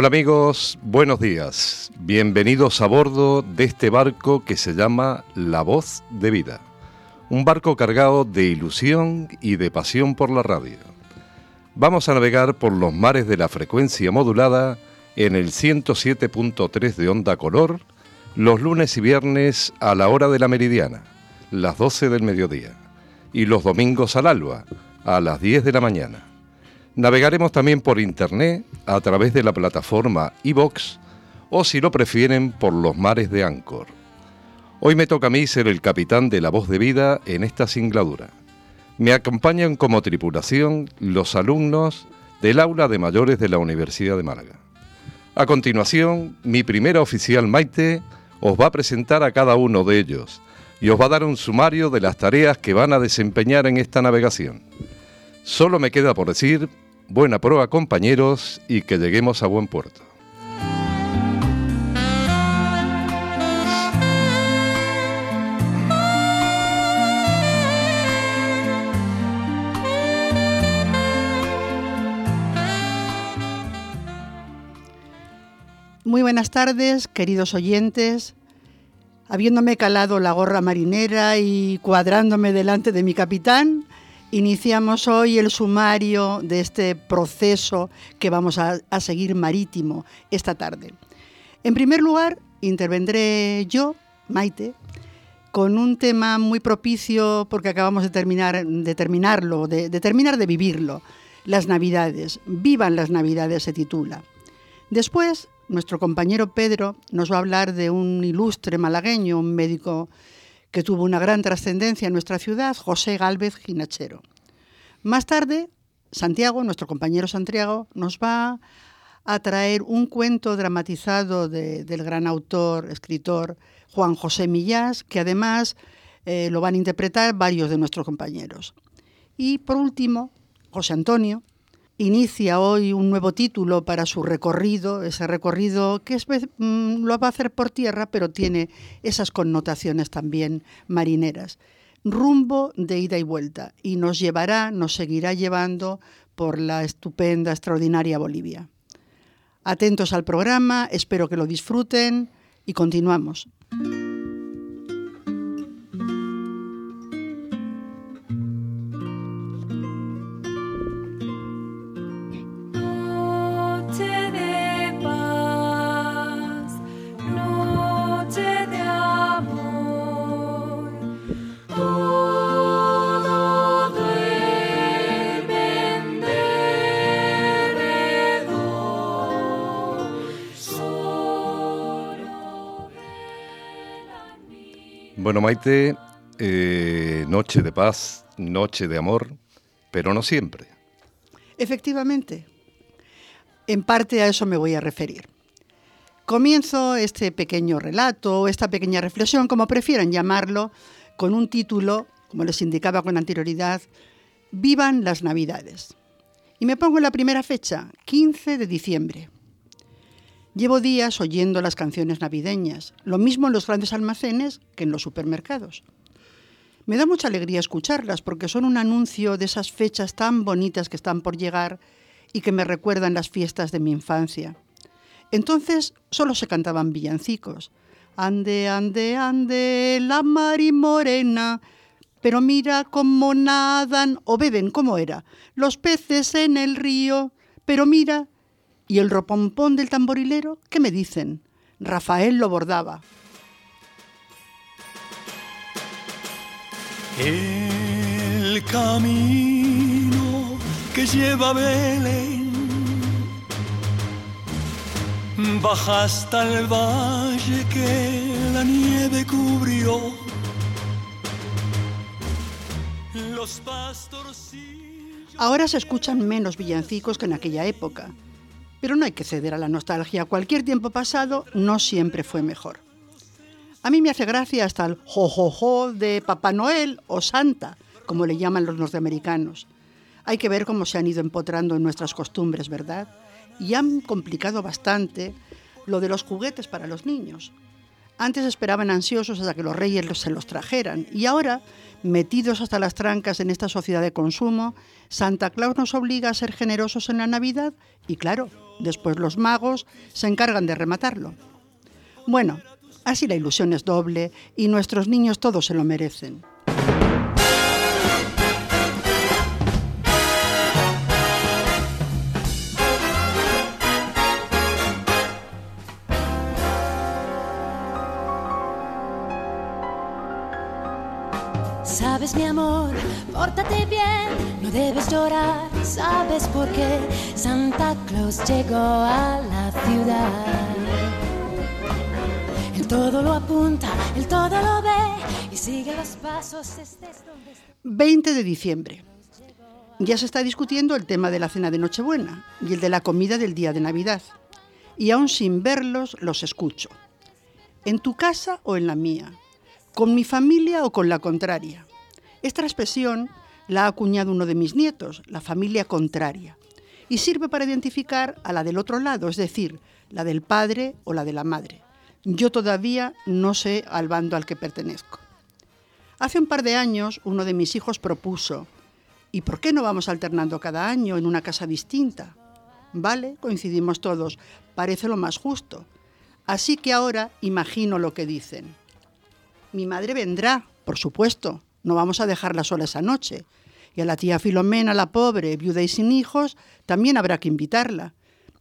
Hola amigos, buenos días. Bienvenidos a bordo de este barco que se llama La Voz de Vida. Un barco cargado de ilusión y de pasión por la radio. Vamos a navegar por los mares de la frecuencia modulada en el 107.3 de onda color los lunes y viernes a la hora de la meridiana, las 12 del mediodía, y los domingos al alba, a las 10 de la mañana. Navegaremos también por internet a través de la plataforma iVox o si lo prefieren por los mares de Anchor. Hoy me toca a mí ser el capitán de la voz de vida en esta singladura. Me acompañan como tripulación los alumnos del aula de mayores de la Universidad de Málaga. A continuación, mi primera oficial Maite os va a presentar a cada uno de ellos y os va a dar un sumario de las tareas que van a desempeñar en esta navegación. Solo me queda por decir buena prueba compañeros y que lleguemos a buen puerto. Muy buenas tardes, queridos oyentes. Habiéndome calado la gorra marinera y cuadrándome delante de mi capitán, Iniciamos hoy el sumario de este proceso que vamos a, seguir marítimo esta tarde. En primer lugar, intervendré yo, Maite, con un tema muy propicio porque acabamos de, terminar, de terminarlo, de, de terminar de vivirlo, las Navidades. Vivan las Navidades se titula. Después, nuestro compañero Pedro nos va a hablar de un ilustre malagueño, un médico que tuvo una gran trascendencia en nuestra ciudad, José Gálvez Ginachero. Más tarde, Santiago, nuestro compañero Santiago, nos va a traer un cuento dramatizado del gran autor, escritor Juan José Millás, que además eh, lo van a interpretar varios de nuestros compañeros. Y por último, José Antonio inicia hoy un nuevo título para su recorrido, ese recorrido que es, mm, lo va a hacer por tierra, pero tiene esas connotaciones también marineras. Rumbo de ida y vuelta y nos llevará, nos seguirá llevando por la estupenda, extraordinaria Bolivia. Atentos al programa, espero que lo disfruten y continuamos. Bueno, Maite, eh, noche de paz, noche de amor, pero no siempre. Efectivamente, en parte a eso me voy a referir. Comienzo este pequeño relato, esta pequeña reflexión, como prefieran llamarlo, con un título, como les indicaba con anterioridad, Vivan las Navidades. Y me pongo en la primera fecha, 15 de diciembre. Llevo días oyendo las canciones navideñas, lo mismo en los grandes almacenes que en los supermercados. Me da mucha alegría escucharlas porque son un anuncio de esas fechas tan bonitas que están por llegar y que me recuerdan las fiestas de mi infancia. Entonces solo se cantaban villancicos. Ande, ande, ande, la mar y morena. Pero mira cómo nadan o beben, ¿cómo era? Los peces en el río. Pero mira ¿Y el ropompón del tamborilero? ¿Qué me dicen? Rafael lo bordaba. El camino que lleva a Belén baja hasta el valle que la nieve cubrió. Los Ahora se escuchan menos villancicos que en aquella época pero no hay que ceder a la nostalgia. Cualquier tiempo pasado no siempre fue mejor. A mí me hace gracia hasta el jojojo de Papá Noel o Santa, como le llaman los norteamericanos. Hay que ver cómo se han ido empotrando en nuestras costumbres, ¿verdad? Y han complicado bastante lo de los juguetes para los niños. Antes esperaban ansiosos hasta que los reyes se los trajeran y ahora, metidos hasta las trancas en esta sociedad de consumo, Santa Claus nos obliga a ser generosos en la Navidad y claro, Después los magos se encargan de rematarlo. Bueno, así la ilusión es doble y nuestros niños todos se lo merecen. Mi amor, pórtate bien, no debes llorar, sabes por qué Santa Claus llegó a la ciudad. El todo lo apunta, el todo lo ve y sigue los pasos. 20 de diciembre. Ya se está discutiendo el tema de la cena de Nochebuena y el de la comida del día de Navidad. Y aún sin verlos, los escucho. ¿En tu casa o en la mía? con mi familia o con la contraria. Esta expresión la ha acuñado uno de mis nietos, la familia contraria, y sirve para identificar a la del otro lado, es decir, la del padre o la de la madre. Yo todavía no sé al bando al que pertenezco. Hace un par de años uno de mis hijos propuso, ¿y por qué no vamos alternando cada año en una casa distinta? Vale, coincidimos todos, parece lo más justo. Así que ahora imagino lo que dicen. Mi madre vendrá, por supuesto, no vamos a dejarla sola esa noche. Y a la tía Filomena, la pobre, viuda y sin hijos, también habrá que invitarla.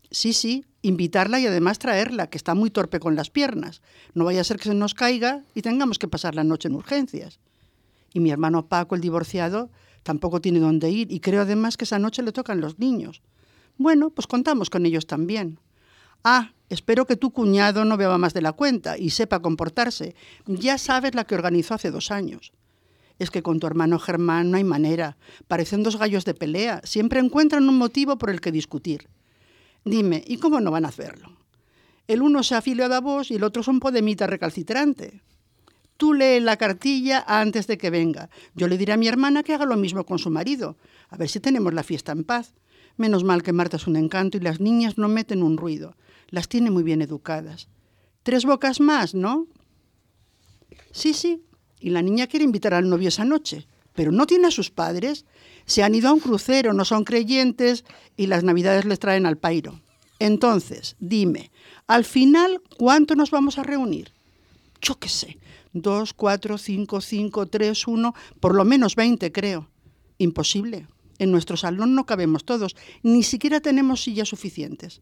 Sí, sí, invitarla y además traerla, que está muy torpe con las piernas. No vaya a ser que se nos caiga y tengamos que pasar la noche en urgencias. Y mi hermano Paco, el divorciado, tampoco tiene dónde ir y creo además que esa noche le tocan los niños. Bueno, pues contamos con ellos también. Ah, espero que tu cuñado no beba más de la cuenta y sepa comportarse. Ya sabes la que organizó hace dos años. Es que con tu hermano Germán no hay manera. Parecen dos gallos de pelea. Siempre encuentran un motivo por el que discutir. Dime, ¿y cómo no van a hacerlo? El uno se afilió a vos y el otro es un podemita recalcitrante. Tú lee la cartilla antes de que venga. Yo le diré a mi hermana que haga lo mismo con su marido. A ver si tenemos la fiesta en paz. Menos mal que Marta es un encanto y las niñas no meten un ruido las tiene muy bien educadas. Tres bocas más, ¿no? Sí, sí. Y la niña quiere invitar al novio esa noche, pero no tiene a sus padres. Se han ido a un crucero, no son creyentes y las navidades les traen al pairo. Entonces, dime, al final, ¿cuánto nos vamos a reunir? Yo qué sé, dos, cuatro, cinco, cinco, tres, uno, por lo menos veinte, creo. Imposible. En nuestro salón no cabemos todos, ni siquiera tenemos sillas suficientes.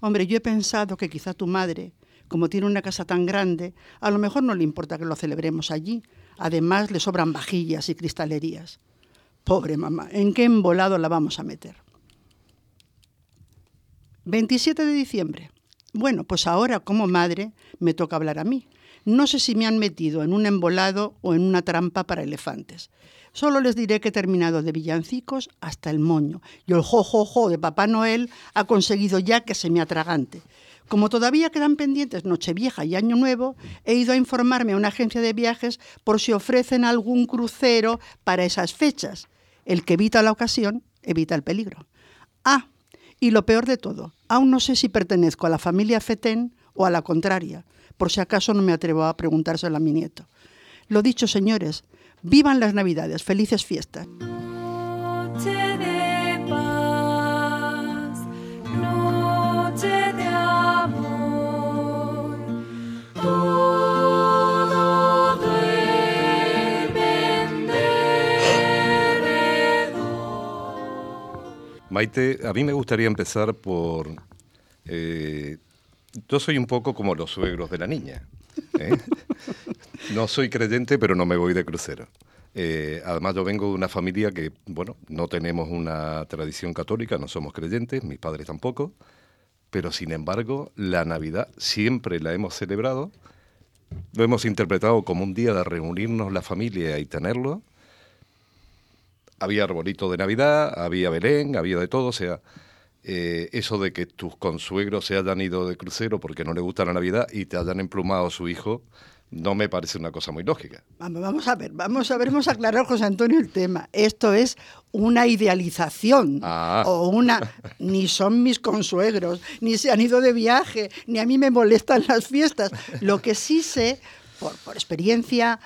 Hombre, yo he pensado que quizá tu madre, como tiene una casa tan grande, a lo mejor no le importa que lo celebremos allí. Además, le sobran vajillas y cristalerías. Pobre mamá, ¿en qué embolado la vamos a meter? 27 de diciembre. Bueno, pues ahora como madre me toca hablar a mí. No sé si me han metido en un embolado o en una trampa para elefantes. Solo les diré que he terminado de villancicos hasta el moño y el jo, de Papá Noel ha conseguido ya que se me atragante. Como todavía quedan pendientes Nochevieja y Año Nuevo, he ido a informarme a una agencia de viajes por si ofrecen algún crucero para esas fechas. El que evita la ocasión, evita el peligro. Ah, y lo peor de todo, aún no sé si pertenezco a la familia Fetén o a la contraria, por si acaso no me atrevo a preguntárselo a mi nieto. Lo dicho, señores, Vivan las Navidades, felices fiestas. Maite, a mí me gustaría empezar por... Eh, yo soy un poco como los suegros de la niña. ¿eh? No soy creyente, pero no me voy de crucero. Eh, además, yo vengo de una familia que, bueno, no tenemos una tradición católica, no somos creyentes, mis padres tampoco, pero sin embargo, la Navidad siempre la hemos celebrado, lo hemos interpretado como un día de reunirnos la familia y tenerlo. Había arbolito de Navidad, había Belén, había de todo, o sea, eh, eso de que tus consuegros se hayan ido de crucero porque no les gusta la Navidad y te hayan emplumado a su hijo, no me parece una cosa muy lógica. Vamos, a ver, vamos a ver, vamos a aclarar, José Antonio, el tema. Esto es una idealización ah. o una... Ni son mis consuegros, ni se han ido de viaje, ni a mí me molestan las fiestas. Lo que sí sé, por, experiencia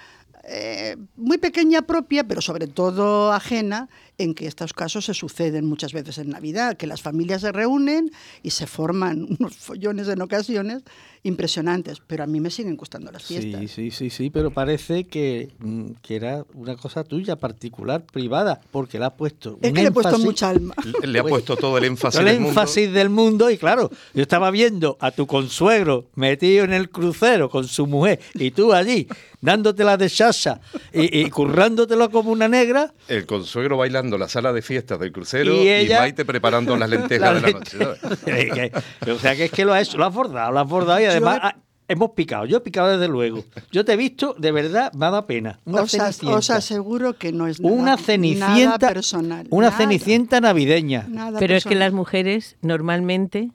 eh, muy pequeña propia, pero sobre todo ajena, en que estos casos se suceden muchas veces en Navidad, que las familias se reúnen y se forman unos follones en ocasiones impresionantes, pero a mí me siguen gustando las fiestas. Sí, sí, sí, sí, pero parece que, mm, que era una cosa tuya, particular, privada, porque le has puesto Es un que le he puesto énfasis- mucha alma. Le ha puesto todo el énfasis todo el del mundo. énfasis del mundo y claro, yo estaba viendo a tu consuegro metido en el crucero con su mujer y tú allí dándotela de chacha y, y currándotelo como una negra. El consuegro bailando la sala de fiestas del crucero Y y, ella- Maite preparando las lentejas La de la noche. o sea que es que lo has hecho, lo has bordado, lo has bordado y además Yo- hemos picado, yo he picado desde luego. Yo te he visto, de verdad, me ha dado pena. Una Os, cenicienta. os aseguro que no es nada, una nada cenicienta personal. una nada, cenicienta navideña. nada Pero es que las mujeres normalmente,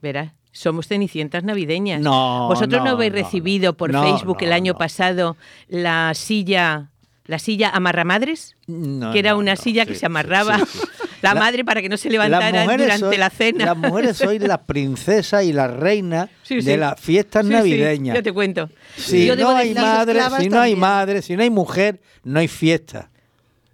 verás, somos cenicientas navideñas. No, Vosotros no, no, habéis no, recibido por no, Facebook no, el año no. pasado la silla, la silla amarramadres, No, que era no, una no, silla sí, que se amarraba sí, sí. la, La- madre para que no se levantara durante la cena. Las mujeres sois las princesas y las reinas Sí, sí. de las fiestas Sí, sí, navideñas. yo te cuento. Si Yo no hay madre, si no hay madre, si no hay mujer, no hay fiesta.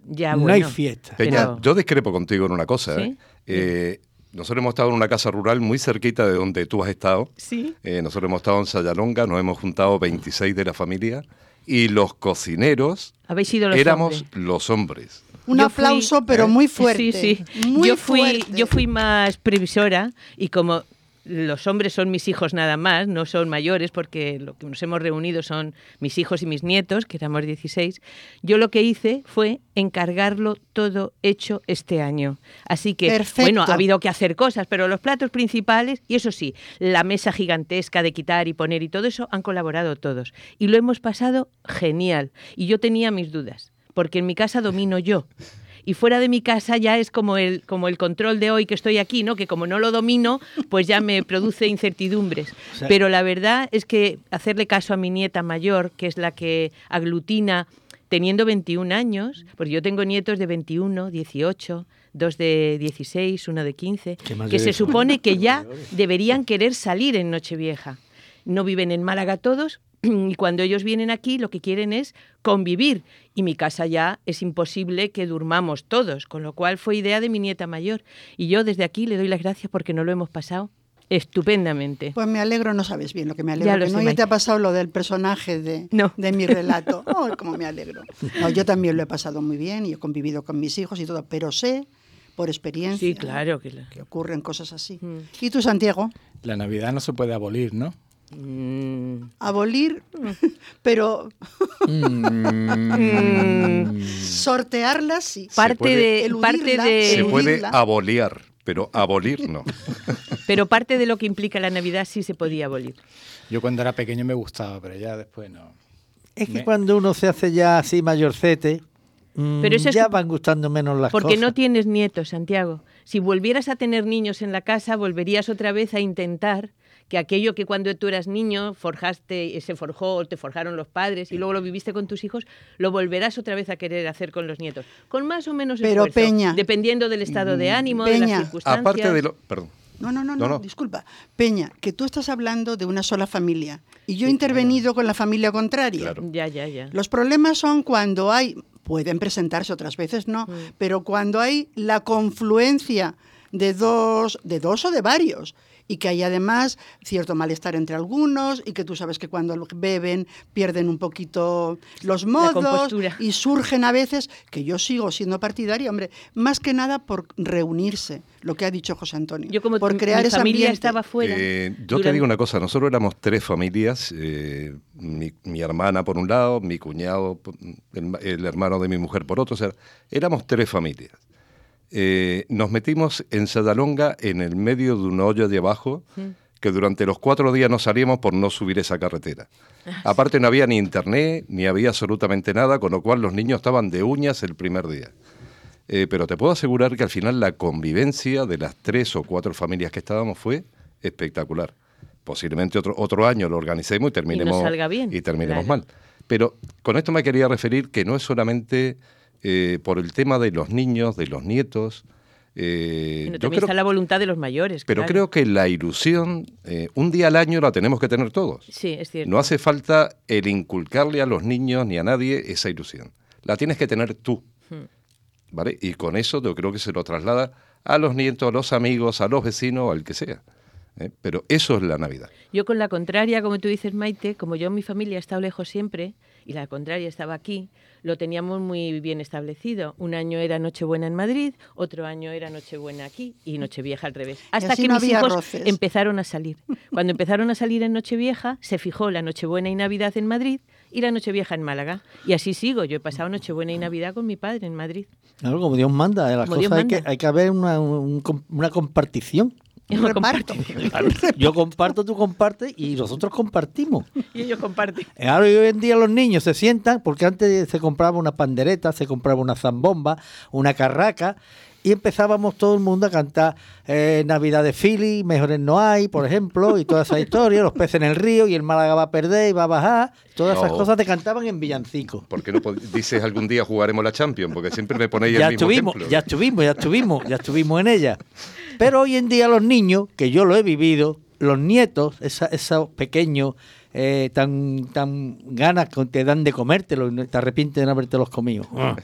Ya, no bueno. hay fiesta. Peña, Pero- yo discrepo contigo en una cosa. ¿Sí? ¿eh? Eh, nosotros hemos estado en una casa rural muy cerquita de donde tú has estado. Sí. Eh, nosotros hemos estado en Sayalonga, nos hemos juntado 26 de la familia y los cocineros Habéis sido los éramos hombres. los hombres. Un Yo fui- aplauso, pero ¿eh? muy fuerte. Sí, sí. Muy yo fui, fuerte. yo fui más previsora y como los hombres son mis hijos nada más, no son mayores, porque lo que nos hemos reunido son mis hijos y mis nietos, que éramos 16, yo lo que hice fue encargarlo todo hecho este año. Así que, Perfecto. bueno, ha habido que hacer cosas, pero los platos principales, y eso sí, la mesa gigantesca de quitar y poner y todo eso, han colaborado todos. Y lo hemos pasado genial. Y yo tenía mis dudas, porque en mi casa domino yo y fuera de mi casa ya es como el, como el control de hoy que estoy aquí, ¿no? Que como no lo domino, pues ya me produce incertidumbres. O sea- Pero la verdad es que hacerle caso a mi nieta mayor, que es la que aglutina teniendo 21 años, porque yo tengo nietos de 21, 18, dos de 16, uno de 15, Qué más que se supone que ya deberían querer salir en Nochevieja. No viven en Málaga todos y cuando ellos vienen aquí lo que quieren es convivir y mi casa ya es imposible que durmamos todos, con lo cual fue idea de mi nieta mayor y yo desde aquí le doy las gracias porque no lo hemos pasado estupendamente. Pues me alegro, no sabes bien lo que me alegro. Ya lo que sé, no ya te ha pasado lo del personaje de, No. de mi relato. Oh, cómo me alegro. No, yo también lo he pasado muy bien y he convivido con mis hijos y todo, pero sé por experiencia Sí, claro que la- que ocurren cosas así. Mm. ¿Y tú, Santiago? La Navidad no se puede abolir, ¿no? Mm, Abolir, pero mm, sortearla sí. parte puede- de Eludirla, parte Se de Eludirla. puede abolir, pero abolir no. pero parte de lo que implica la Navidad sí se podía abolir. Yo cuando era pequeño me gustaba, pero ya después no. Es que Me- cuando uno se hace ya así mayorcete, mm, Pero eso es ya que- van gustando menos las Porque cosas. no tienes nietos, Santiago. Si volvieras a tener niños en la casa, volverías otra vez a intentar que aquello que cuando tú eras niño forjaste, eh, se forjó, te forjaron los padres y luego lo viviste con tus hijos, lo volverás otra vez a querer hacer con los nietos. Con más o menos Pero, esfuerzo, Peña. dependiendo del estado de ánimo, de las circunstancias. Aparte de lo... Perdón. No, no, no, No, disculpa. Peña, que tú estás hablando de una sola familia y yo he intervenido con la familia contraria. Claro. Ya, ya, ya. Los problemas son cuando hay, pueden presentarse otras veces no, pero cuando hay la confluencia de dos, de dos o de varios y que hay además cierto malestar entre algunos y que tú sabes que cuando beben pierden un poquito los modos y surgen a veces que yo sigo siendo partidaria, hombre, más que nada por reunirse, lo que ha dicho José Antonio, Yo como por crear mi ese familia ambiente. estaba fuera. Eh, yo te digo una cosa, nosotros éramos tres familias, eh, mi, mi hermana por un lado, mi cuñado, el, el hermano de mi mujer por otro, o sea, éramos tres familias. Eh, nos metimos en Sadalonga en el medio de un hoyo de abajo que durante los cuatro días no salíamos por no subir esa carretera. Aparte no había ni internet, ni había absolutamente nada, con lo cual los niños estaban de uñas el primer día. Eh, pero te puedo asegurar que al final la convivencia de las tres o cuatro familias que estábamos fue espectacular. Posiblemente otro, otro año lo organicemos y terminemos, salga bien, y terminemos claro. mal. Pero con esto me quería referir que no es solamente eh, por el tema de los niños, de los nietos, Eh, yo también creo- está la voluntad de los mayores. pero claro. creo que la ilusión, eh, un día al año la tenemos que tener todos. Sí, es cierto. No hace falta el inculcarle a los niños ni a nadie esa ilusión. La tienes que tener tú. Hmm. ¿Vale? Y con eso yo creo que se lo traslada a los nietos, a los amigos, a los vecinos, al que sea. ¿eh? Pero eso es la Navidad. Yo con la contraria, como tú dices, Maite, como yo mi familia ha estado lejos siempre y la contraria estaba aquí, lo teníamos muy bien establecido. Un año era Nochebuena en Madrid, otro año era Nochebuena aquí y Nochevieja al revés. Hasta que no mis hijos roces. empezaron a salir. Cuando empezaron a salir en Nochevieja, se fijó la Nochebuena y Navidad en Madrid y la Nochevieja en Málaga. Y así sigo. Yo he pasado Nochebuena y Navidad con mi padre en Madrid. Claro, como Dios manda, de las Como Dios cosas hay que, manda. hay que haber una, un- una compartición. Yo comparto, tú compartes y nosotros compartimos. Y ellos comparten. Ahora y hoy en día los niños se sientan, porque antes se compraba una pandereta, se compraba una zambomba, una carraca, y empezábamos todo el mundo a cantar eh, Navidad de Philly, Mejores no hay, por ejemplo, y toda esa historia, los peces en el río, y el Málaga va a perder y va a bajar, todas esas cosas te cantaban en villancicos. ¿Por qué no dices algún día jugaremos la Champions? Porque siempre me ponéis ya el mismo estuvimos, ejemplo. ya estuvimos, ya estuvimos, ya estuvimos en ella. Pero hoy en día los niños, que yo lo he vivido, los nietos, esa- esos pequeños, eh, tan, tan ganas que te dan de comértelo y te arrepientes de no habértelos comido. Ah.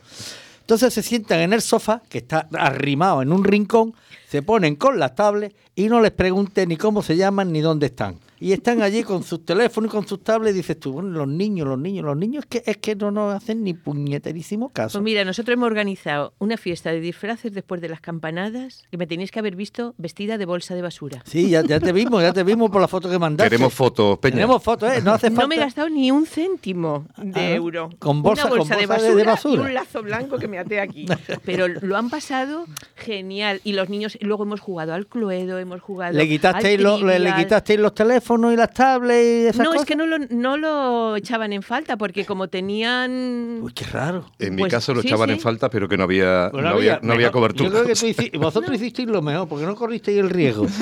Entonces se sientan en el sofá, que está arrimado en un rincón, se ponen con las tablets y no les pregunten ni cómo se llaman ni dónde están. Y están allí con sus teléfonos y con sus tablets y dices tú, bueno, los niños, los niños, los niños es que, es que no nos hacen ni puñeterísimo caso. Pues mira, nosotros hemos organizado una fiesta de disfraces después de las campanadas que me tenéis que haber visto vestida de bolsa de basura. Sí, ya, ya te vimos, ya te vimos por la foto que mandaste. Queremos fotos, Peña. Tenemos fotos, ¿eh? No hace falta. No me he gastado ni un céntimo de Ah, euro. con bolsa- Una bolsa, con de, bolsa basura de- de basura. y un lazo blanco que me até aquí. Pero lo han pasado genial. Y los niños, luego hemos jugado al Cluedo, hemos jugado. Le quitasteis, al lo- le, quitasteis los teléfonos y las tablets y esas No, cosas. es que no lo, no lo echaban en falta porque como tenían... Uy, qué raro. En mi Pues, caso lo sí, echaban sí. en falta, pero que no había, Pues no había, no había cobertura. Yo creo que tú hici- vosotros hicisteis lo mejor, porque no corristeis el riesgo.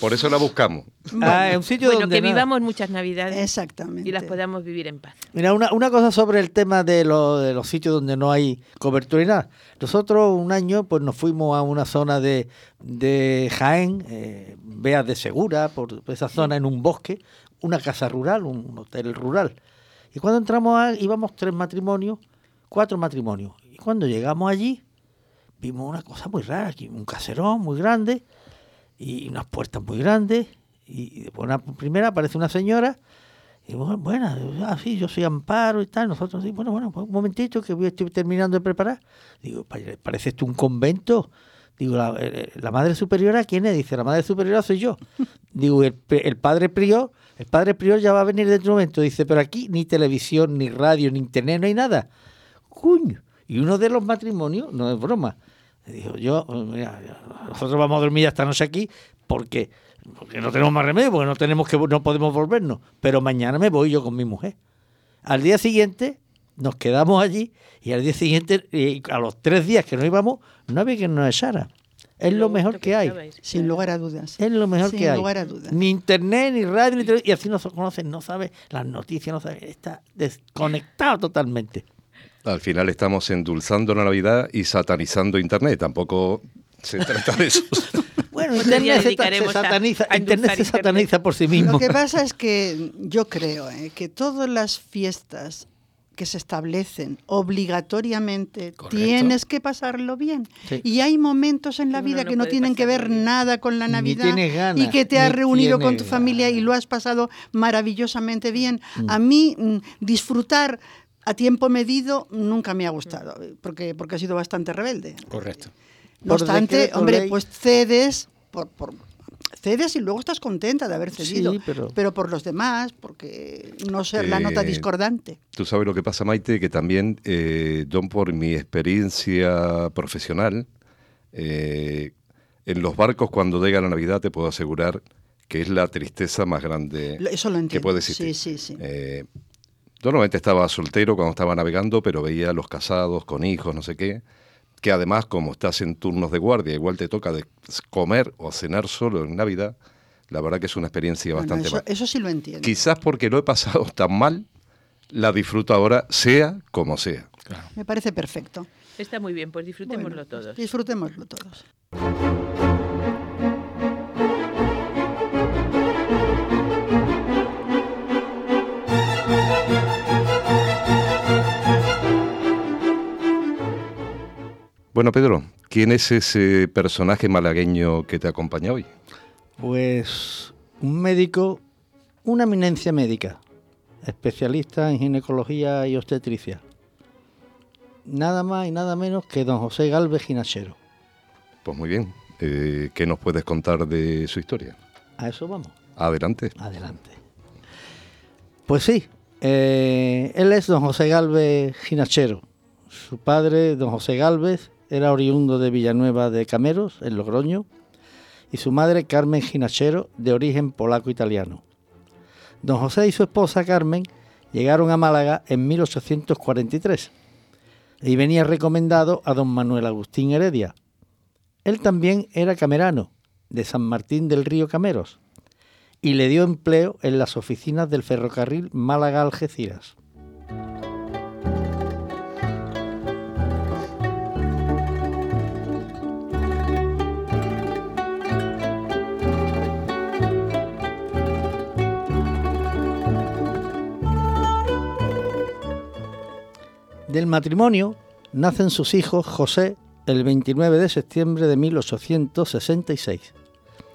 Por eso la buscamos. ah, es un sitio Bueno, donde que nada. vivamos muchas navidades Exactamente. y las podamos vivir en paz. Mira, una, una cosa sobre el tema de, lo- de los sitios donde no hay cobertura y nada. Nosotros un año pues nos fuimos a una zona de, de Jaén, eh, Veas de Segura, por esa zona en un bosque, una casa rural, un hotel rural. Y cuando entramos a- íbamos tres matrimonios, cuatro matrimonios. Y cuando llegamos allí vimos una cosa muy rara, aquí un caserón muy grande y unas puertas muy grandes. Y después una primera aparece una señora y bueno, bueno, ah, sí, yo soy Amparo y tal. Nosotros, sí, bueno, bueno, pues un momentito que voy, estoy terminando de preparar. Digo, "Pa- parece esto un convento. Digo, la, eh, la madre superiora, ¿quién es? Dice, la madre superiora soy yo. Digo, el, el padre prior, el padre prior ya va a venir dentro de un momento. Dice, pero aquí ni televisión, ni radio, ni internet, no hay nada. Cuño. Y uno de los matrimonios, no es broma, dijo, yo, mira, nosotros vamos a dormir esta noche aquí porque, porque no tenemos más remedio, porque no tenemos que no podemos volvernos. Pero mañana me voy yo con mi mujer. Al día siguiente nos quedamos allí y al día siguiente, y a los tres días que nos íbamos, no había quien nos echara. Es lo mejor que hay. Sin lugar a dudas. Es lo mejor Sin que hay. lugar a dudas. Ni internet, ni radio, ni televisión. Y así no se conocen, no sabe las noticias, no sabe. Está desconectado totalmente. Al final estamos endulzando la Navidad y satanizando Internet. Tampoco se trata de eso. Bueno, internet se, se dedicaremos a- sataniza, a internet se Internet. sataniza por sí mismo. Lo que pasa es que yo creo eh, que todas las fiestas que se establecen obligatoriamente Correcto. tienes que pasarlo bien. Sí. Y hay momentos en la Uno vida no que no tienen que ver bien. nada con la Navidad ganas, y que te has ni reunido con tu familia y lo has pasado maravillosamente bien. Mm. A mí mm, disfrutar a tiempo medido nunca me ha gustado, porque, porque he sido bastante rebelde. Correcto. No obstante, decreto hombre, ley. pues cedes, por, por- cedes y luego estás contenta de haber cedido. Sí, pero- por los demás, porque no ser la Eh, nota discordante. Tú sabes lo que pasa, Maite, que también eh, yo por mi experiencia profesional, eh, en los barcos cuando llega la Navidad te puedo asegurar que es la tristeza más grande Eso lo entiendo. que puede existir. Sí, sí, sí. Yo normalmente estaba soltero cuando estaba navegando, pero veía a los casados con hijos, no sé qué, que además como estás en turnos de guardia, igual te toca de comer o cenar solo en Navidad, la verdad que es una experiencia Bueno, bastante eso, mala. eso sí lo entiendo. Quizás porque lo he pasado tan mal, la disfruto ahora, sea como sea. Claro. Me parece perfecto. Está muy bien, pues disfrutémoslo Bueno, todos. Disfrutémoslo todos. Bueno, Pedro, ¿quién es ese personaje malagueño que te acompaña hoy? Pues un médico, una eminencia médica, especialista en ginecología y obstetricia. Nada más y nada menos que don José Galvez Ginachero. Pues muy bien. Eh, ¿Qué nos puedes contar de su historia? A eso vamos. Adelante. Adelante. Pues sí, eh, él es don José Galvez Ginachero. Su padre, don José Galvez, era oriundo de Villanueva de Cameros, en Logroño, y su madre Carmen Ginachero, de origen polaco-italiano. Don José y su esposa Carmen llegaron a Málaga en 1843 y venía recomendado a don Manuel Agustín Heredia. Él también era camerano, de San Martín del Río Cameros, y le dio empleo en las oficinas del ferrocarril Málaga-Algeciras. Del matrimonio nacen sus hijos José el 29 de septiembre de 1866.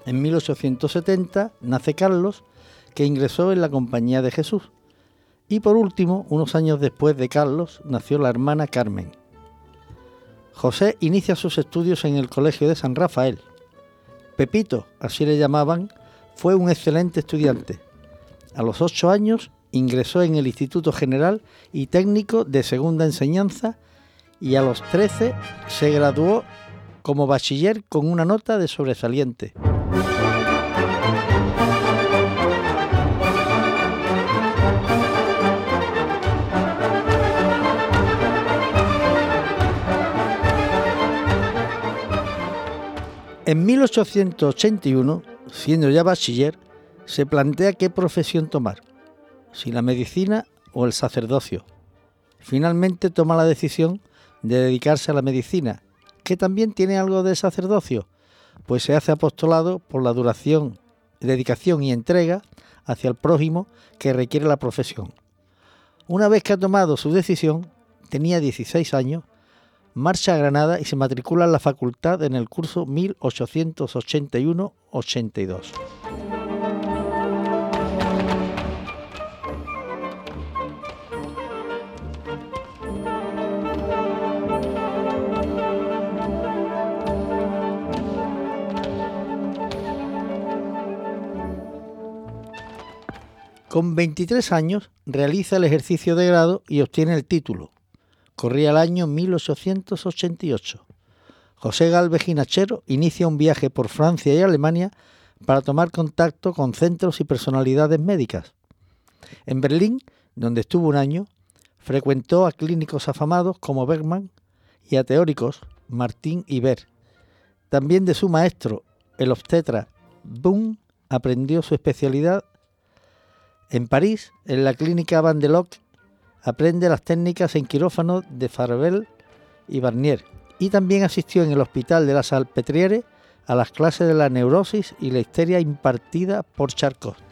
En 1870 nace Carlos, que ingresó en la Compañía de Jesús. Y por último, unos años después de Carlos, nació la hermana Carmen. José inicia sus estudios en el Colegio de San Rafael. Pepito, así le llamaban, fue un excelente estudiante. A los ocho años ingresó en el Instituto General y Técnico de Segunda Enseñanza y a los 13 se graduó como bachiller con una nota de sobresaliente. En 1881, siendo ya bachiller, se plantea qué profesión tomar, si la medicina o el sacerdocio. Finalmente toma la decisión de dedicarse a la medicina, que también tiene algo de sacerdocio, pues se hace apostolado por la duración, dedicación y entrega hacia el prójimo que requiere la profesión. Una vez que ha tomado su decisión, tenía 16 años, marcha a Granada y se matricula en la facultad en el curso 1881-82. Con 23 años realiza el ejercicio de grado y obtiene el título. Corría el año 1888. José Galvez Ginachero inicia un viaje por Francia y Alemania para tomar contacto con centros y personalidades médicas. En Berlín, donde estuvo un año, frecuentó a clínicos afamados como Bergman y a teóricos Martín y Ver. También de su maestro, el obstetra Boom, aprendió su especialidad en París, en la clínica Van de Loc, aprende las técnicas en quirófano de Farbel y Barnier y también asistió en el Hospital de la Salpetriere a las clases de la neurosis y la histeria impartida por Charcot.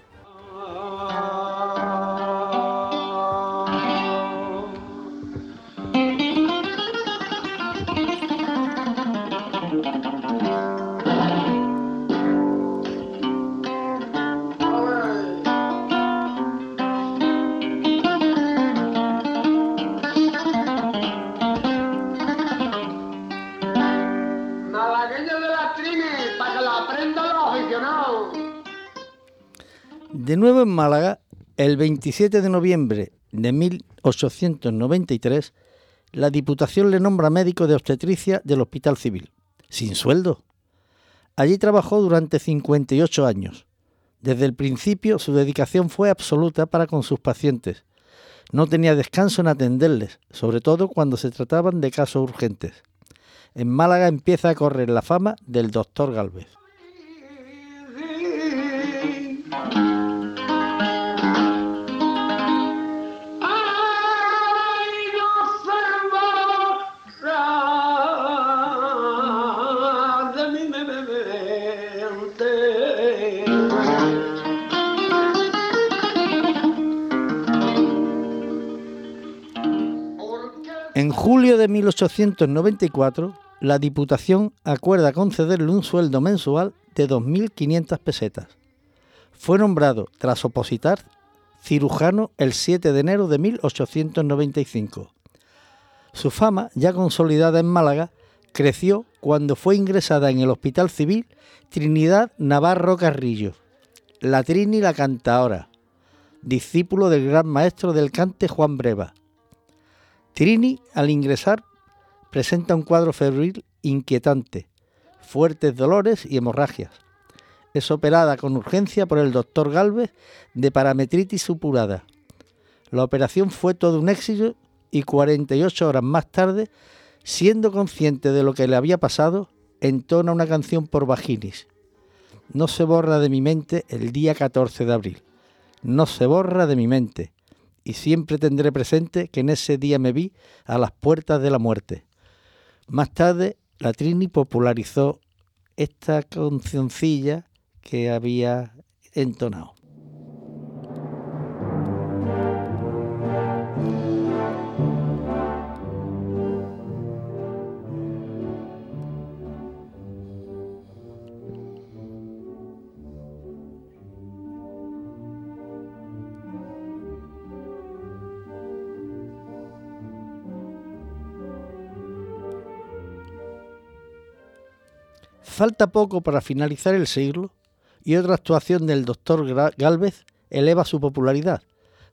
De nuevo en Málaga, el 27 de noviembre de 1893, la Diputación le nombra médico de obstetricia del Hospital Civil, sin sueldo. Allí trabajó durante 58 años. Desde el principio su dedicación fue absoluta para con sus pacientes. No tenía descanso en atenderles, sobre todo cuando se trataban de casos urgentes. En Málaga empieza a correr la fama del doctor Galvez. De 1894, la Diputación acuerda concederle un sueldo mensual de 2.500 pesetas. Fue nombrado, tras opositar, cirujano el 7 de enero de 1895. Su fama, ya consolidada en Málaga, creció cuando fue ingresada en el Hospital Civil Trinidad Navarro Carrillo, la Trini la cantaora, discípulo del gran maestro del cante Juan Breva. Trini, al ingresar, presenta un cuadro febril inquietante, fuertes dolores y hemorragias. Es operada con urgencia por el doctor Galvez de parametritis supurada. La operación fue todo un éxito y 48 horas más tarde, siendo consciente de lo que le había pasado, entona una canción por vaginis. No se borra de mi mente el día 14 de abril. No se borra de mi mente. Y siempre tendré presente que en ese día me vi a las puertas de la muerte. Más tarde, la Trini popularizó esta cancioncilla que había entonado. Falta poco para finalizar el siglo y otra actuación del doctor Galvez eleva su popularidad,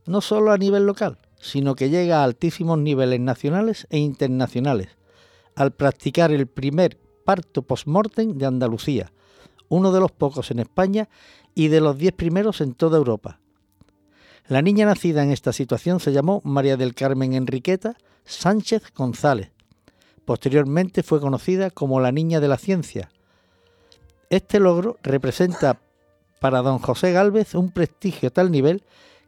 no solo a nivel local, sino que llega a altísimos niveles nacionales e internacionales, al practicar el primer parto post-mortem de Andalucía, uno de los pocos en España y de los diez primeros en toda Europa. La niña nacida en esta situación se llamó María del Carmen Enriqueta Sánchez González. Posteriormente fue conocida como la Niña de la Ciencia, este logro representa para don José Gálvez un prestigio a tal nivel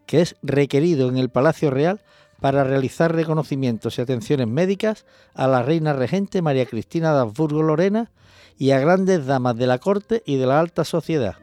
que es requerido en el Palacio Real para realizar reconocimientos y atenciones médicas a la reina regente María Cristina de Habsburgo Lorena y a grandes damas de la corte y de la alta sociedad.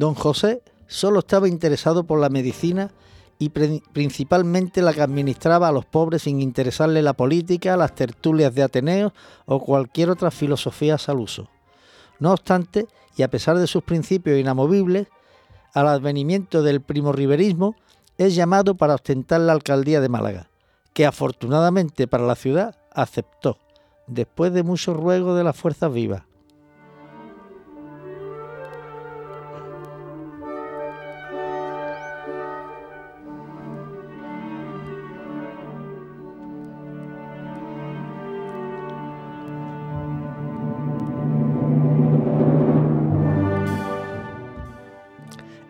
Don José solo estaba interesado por la medicina y principalmente la que administraba a los pobres sin interesarle la política, las tertulias de Ateneo o cualquier otra filosofía al uso. No obstante, y a pesar de sus principios inamovibles, al advenimiento del primorriverismo es llamado para ostentar la alcaldía de Málaga, que afortunadamente para la ciudad aceptó, después de mucho ruego de las fuerzas vivas.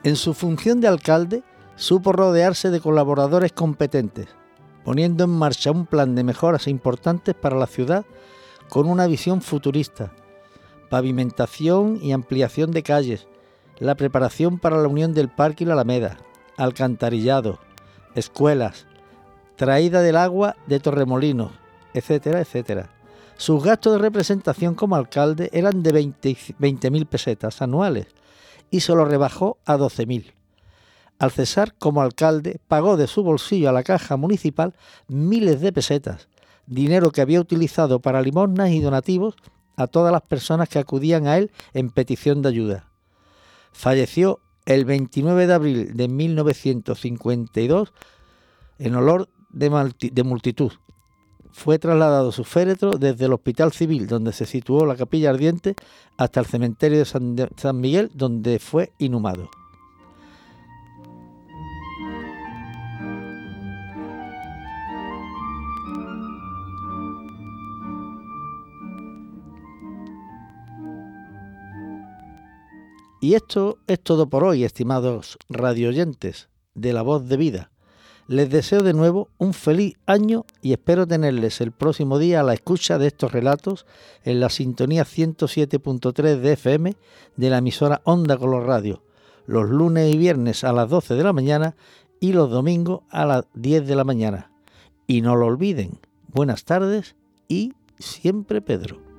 En su función de alcalde, supo rodearse de colaboradores competentes, poniendo en marcha un plan de mejoras importantes para la ciudad con una visión futurista, pavimentación y ampliación de calles, la preparación para la unión del parque y la alameda, alcantarillado, escuelas, traída del agua de Torremolinos, etcétera, etcétera. Sus gastos de representación como alcalde eran de 20.000 pesetas anuales, y se lo rebajó a 12.000. Al cesar como alcalde, pagó de su bolsillo a la caja municipal miles de pesetas, dinero que había utilizado para limosnas y donativos a todas las personas que acudían a él en petición de ayuda. Falleció el 29 de abril de 1952 en olor de, multitud, fue trasladado su féretro desde el Hospital Civil, donde se situó la capilla ardiente, hasta el cementerio de San, Miguel, donde fue inhumado. Y esto es todo por hoy, estimados radioyentes de la voz de vida. Les deseo de nuevo un feliz año y espero tenerles el próximo día a la escucha de estos relatos en la sintonía 107.3 de FM de la emisora Onda Color Radio, los lunes y viernes a las 12 de la mañana y los domingos a las 10 de la mañana. y no lo olviden. Buenas tardes y siempre Pedro.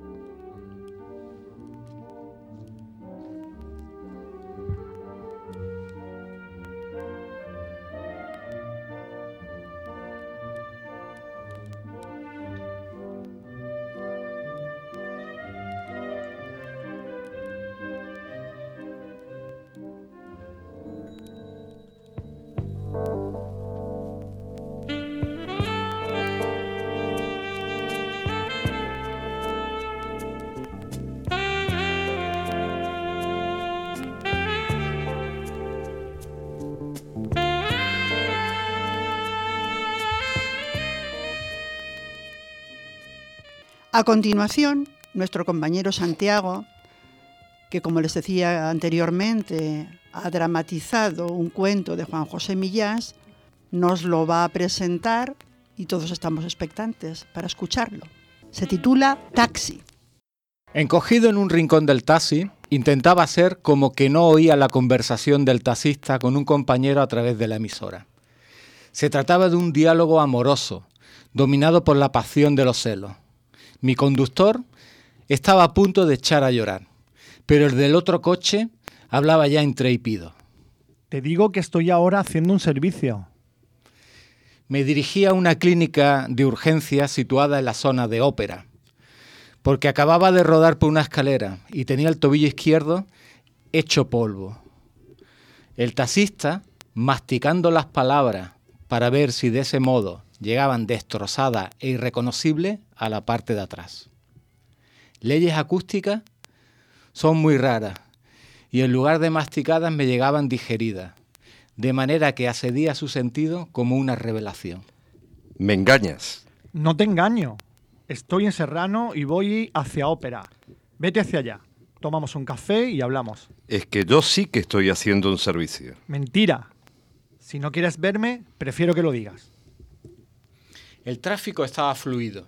A continuación, nuestro compañero Santiago, que como les decía anteriormente, ha dramatizado un cuento de Juan José Millás, nos lo va a presentar y todos estamos expectantes para escucharlo. Se titula Taxi. Encogido en un rincón del taxi, intentaba hacer como que no oía la conversación del taxista con un compañero a través de la emisora. Se trataba de un diálogo amoroso, dominado por la pasión de los celos. Mi conductor estaba a punto de echar a llorar, pero el del otro coche hablaba ya intrépido. Te digo que estoy ahora haciendo un servicio. Me dirigí a una clínica de urgencia situada en la zona de ópera, porque acababa de rodar por una escalera y tenía el tobillo izquierdo hecho polvo. El taxista, masticando las palabras para ver si de ese modo llegaban destrozadas e irreconocibles a la parte de atrás. Leyes acústicas son muy raras y en lugar de masticadas me llegaban digeridas, de manera que accedía a su sentido como una revelación. Me engañas. No te engaño. Estoy en Serrano y voy hacia ópera. Vete hacia allá. Tomamos un café y hablamos. Es que yo sí que estoy haciendo un servicio. Mentira. Si no quieres verme, prefiero que lo digas. El tráfico estaba fluido.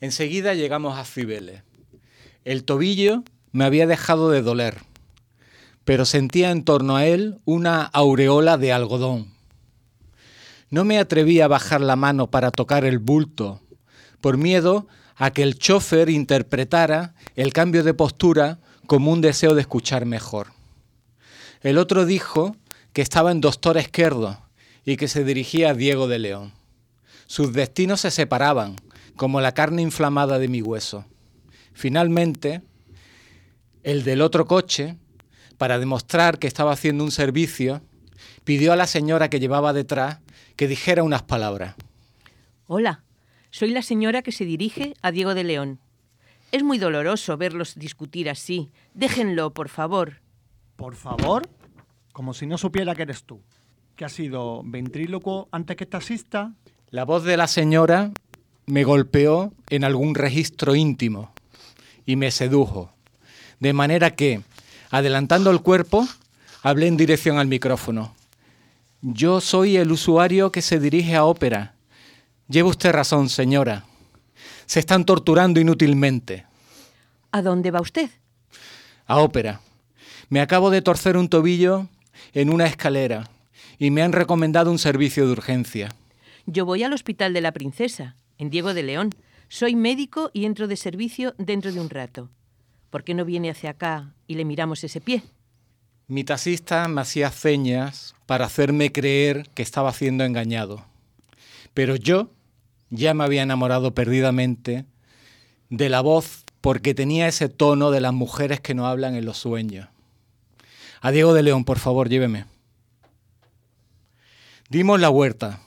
Enseguida llegamos a Cibeles. El tobillo me había dejado de doler, pero sentía en torno a él una aureola de algodón. No me atreví a bajar la mano para tocar el bulto, por miedo a que el chofer interpretara el cambio de postura como un deseo de escuchar mejor. El otro dijo que estaba en Doctor Esquerdo y que se dirigía a Diego de León. Sus destinos se separaban, como la carne inflamada de mi hueso. Finalmente, el del otro coche, para demostrar que estaba haciendo un servicio, pidió a la señora que llevaba detrás que dijera unas palabras. Hola, soy la señora que se dirige a Diego de León. Es muy doloroso verlos discutir así. Déjenlo, por favor. ¿Por favor? Como si no supiera que eres tú. ¿Que has sido ventríloco antes que taxista? La voz de la señora me golpeó en algún registro íntimo y me sedujo. De manera que, adelantando el cuerpo, hablé en dirección al micrófono. Yo soy el usuario que se dirige a ópera. Lleva usted razón, señora. Se están torturando inútilmente. ¿A dónde va usted? A ópera. Me acabo de torcer un tobillo en una escalera y me han recomendado un servicio de urgencia. Yo voy al Hospital de la Princesa, en Diego de León. Soy médico y entro de servicio dentro de un rato. ¿Por qué no viene hacia acá y le miramos ese pie? Mi taxista me hacía señas para hacerme creer que estaba siendo engañado. Pero yo ya me había enamorado perdidamente de la voz porque tenía ese tono de las mujeres que no hablan en los sueños. A Diego de León, por favor, lléveme. Dimos la huerta.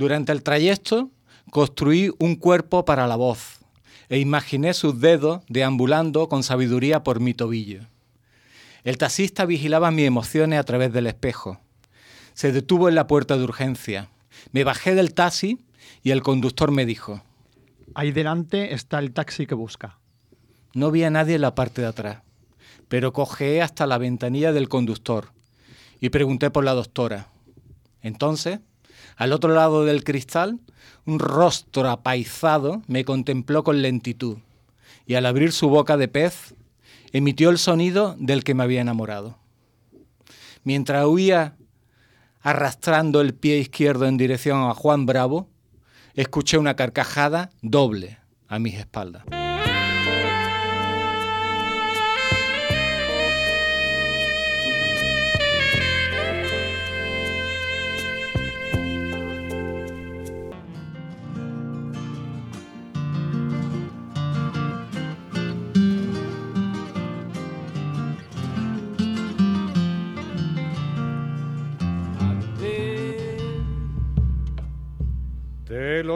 Durante el trayecto construí un cuerpo para la voz e imaginé sus dedos deambulando con sabiduría por mi tobillo. El taxista vigilaba mis emociones a través del espejo. Se detuvo en la puerta de urgencia. Me bajé del taxi y el conductor me dijo, Ahí delante está el taxi que busca. No vi a nadie en la parte de atrás, pero cojeé hasta la ventanilla del conductor y pregunté por la doctora. Entonces, al otro lado del cristal, un rostro apaizado me contempló con lentitud y al abrir su boca de pez, emitió el sonido del que me había enamorado. Mientras huía arrastrando el pie izquierdo en dirección a Juan Bravo, escuché una carcajada doble a mis espaldas.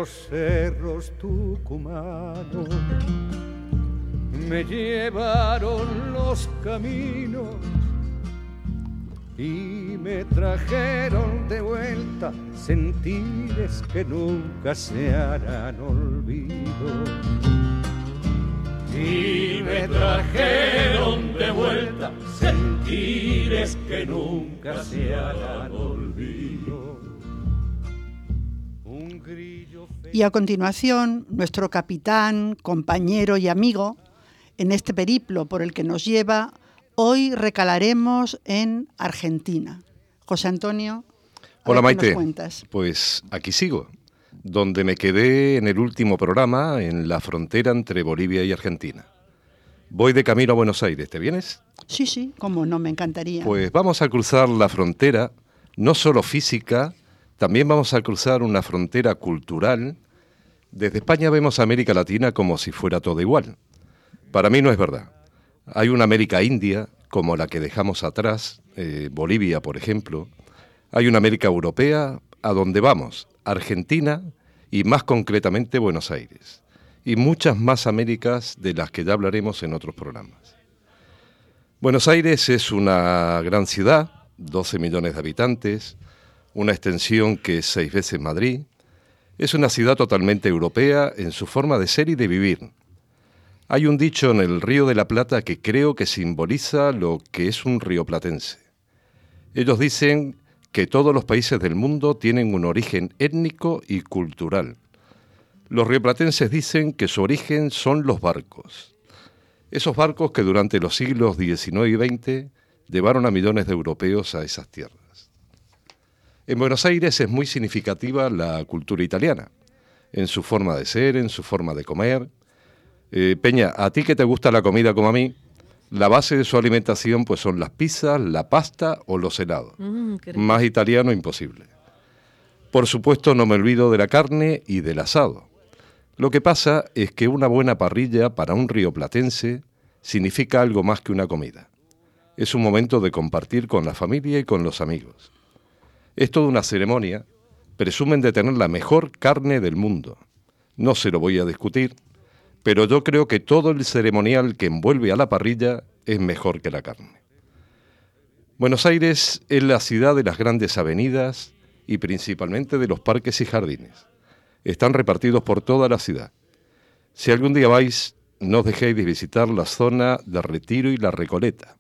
Los cerros tucumanos me llevaron los caminos y me trajeron de vuelta sentires que nunca se harán olvido. Y me trajeron de vuelta sentires que nunca se harán olvido. Y a continuación, nuestro capitán, compañero y amigo, en este periplo por el que nos lleva, hoy recalaremos en Argentina. José Antonio, Hola Maite, cuentas. pues aquí sigo, donde me quedé en el último programa en la frontera entre Bolivia y Argentina. Voy de camino a Buenos Aires, ¿te vienes? Sí, sí, como no, me encantaría. Pues vamos a cruzar la frontera, no solo física, también vamos a cruzar una frontera cultural. Desde España vemos a América Latina como si fuera todo igual. Para mí no es verdad. Hay una América India, como la que dejamos atrás, eh, Bolivia, por ejemplo. Hay una América Europea, a donde vamos, Argentina y más concretamente Buenos Aires. Y muchas más Américas de las que ya hablaremos en otros programas. Buenos Aires es una gran ciudad, 12 millones de habitantes, una extensión que es seis veces Madrid. Es una ciudad totalmente europea en su forma de ser y de vivir. Hay un dicho en el Río de la Plata que creo que simboliza lo que es un río platense. Ellos dicen que todos los países del mundo tienen un origen étnico y cultural. Los rioplatenses dicen que su origen son los barcos. Esos barcos que durante los siglos XIX y XX llevaron a millones de europeos a esas tierras. En Buenos Aires es muy significativa la cultura italiana, en su forma de ser, en su forma de comer. Eh, Peña, a ti que te gusta la comida como a mí, la base de su alimentación pues son las pizzas, la pasta o los helados. Mm. Más italiano imposible. Por supuesto no me olvido de la carne y del asado. Lo que pasa es que una buena parrilla para un rioplatense significa algo más que una comida. Es un momento de compartir con la familia y con los amigos. Es toda una ceremonia. Presumen de tener la mejor carne del mundo. No se lo voy a discutir, pero yo creo que todo el ceremonial que envuelve a la parrilla es mejor que la carne. Buenos Aires es la ciudad de las grandes avenidas y principalmente de los parques y jardines. Están repartidos por toda la ciudad. Si algún día vais, no os dejéis de visitar la zona de Retiro y la Recoleta.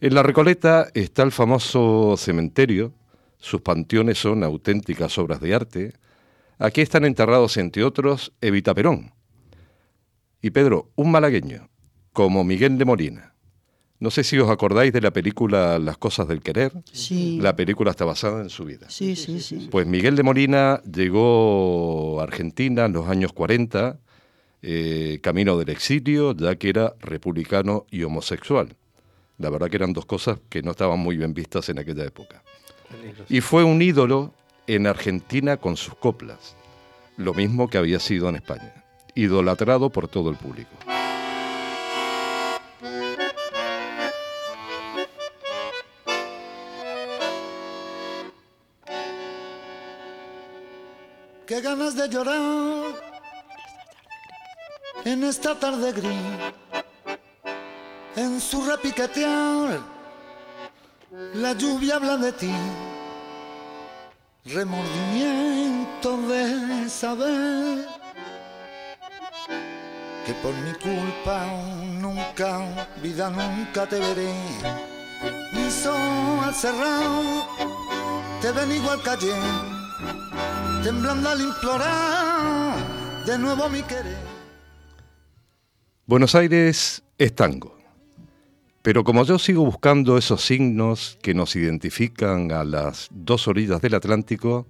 En la Recoleta está el famoso cementerio, sus panteones son auténticas obras de arte. Aquí están enterrados, entre otros, Evita Perón. Y Pedro, un malagueño, como Miguel de Molina. No sé si os acordáis de la película Las cosas del querer. Sí. La película está basada en su vida. Sí, sí, sí. Pues Miguel de Molina llegó a Argentina en los años 40, eh, camino del exilio, ya que era republicano y homosexual. La verdad que eran dos cosas que no estaban muy bien vistas en aquella época. Y fue un ídolo en Argentina con sus coplas, lo mismo que había sido en España, idolatrado por todo el público. Qué ganas de llorar en esta tarde gris, en su repiquetear, la lluvia habla de ti, remordimiento de saber que por mi culpa nunca, vida nunca te veré, mi sol al cerrar, te ven igual calle temblando al implorar de nuevo mi querer. Buenos Aires es tango, Pero como yo sigo buscando esos signos que nos identifican a las dos orillas del Atlántico,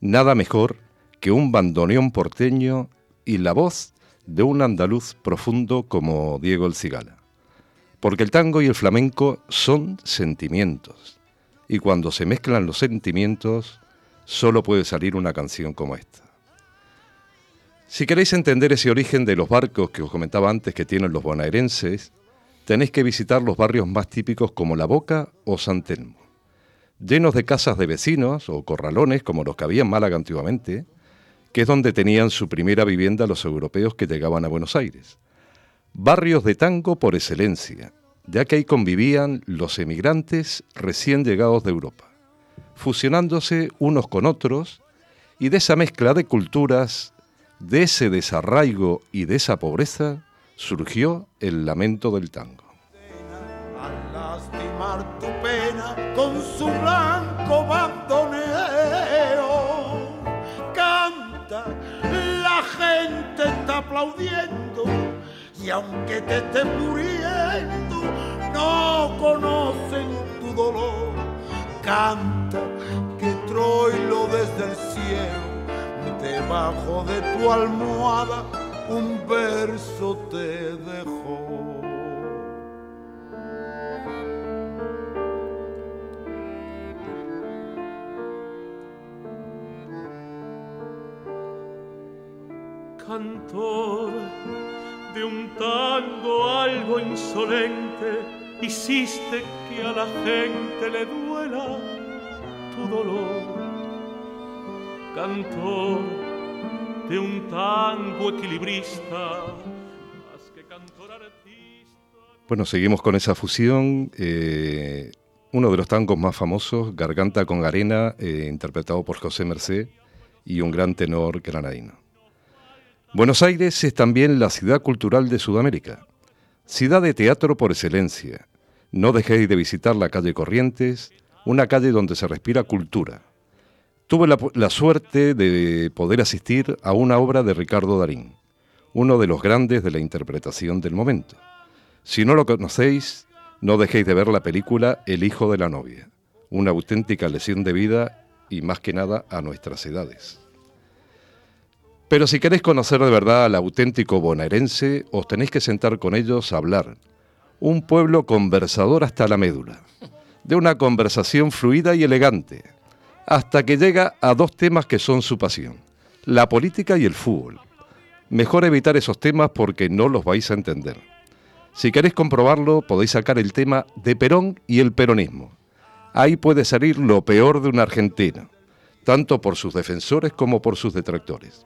nada mejor que un bandoneón porteño y la voz de un andaluz profundo como Diego el Cigala. Porque el tango y el flamenco son sentimientos, y cuando se mezclan los sentimientos, solo puede salir una canción como esta. Si queréis entender ese origen de los barcos que os comentaba antes que tienen los bonaerenses, tenéis que visitar los barrios más típicos como La Boca o San Telmo, llenos de casas de vecinos o corralones como los que había en Málaga antiguamente, que es donde tenían su primera vivienda los europeos que llegaban a Buenos Aires. Barrios de tango por excelencia, ya que ahí convivían los emigrantes recién llegados de Europa, fusionándose unos con otros y de esa mezcla de culturas, de ese desarraigo y de esa pobreza, surgió el lamento del tango. Al lastimar tu pena con su blanco bandoneo, canta, la gente está aplaudiendo y aunque te estés muriendo, no conocen tu dolor. Canta que Troilo desde el cielo, debajo de tu almohada, un verso te dejó. Cantor de un tango algo insolente, hiciste que a la gente le duela tu dolor. Cantor de un tango equilibrista, más que. Bueno, seguimos con esa fusión. eh, uno de los tangos más famosos, Garganta con Arena, eh, interpretado por José Mercé y un gran tenor granadino. Buenos Aires es también la ciudad cultural de Sudamérica, ciudad de teatro por excelencia. No dejéis de visitar la calle Corrientes, una calle donde se respira cultura. Tuve la, suerte de poder asistir a una obra de Ricardo Darín, uno de los grandes de la interpretación del momento. Si no lo conocéis, no dejéis de ver la película El hijo de la novia, una auténtica lesión de vida y más que nada a nuestras edades. Pero si queréis conocer de verdad al auténtico bonaerense, os tenéis que sentar con ellos a hablar. Un pueblo conversador hasta la médula, de una conversación fluida y elegante, hasta que llega a dos temas que son su pasión, la política y el fútbol. Mejor evitar esos temas porque no los vais a entender. Si queréis comprobarlo, podéis sacar el tema de Perón y el peronismo. Ahí puede salir lo peor de una Argentina, tanto por sus defensores como por sus detractores.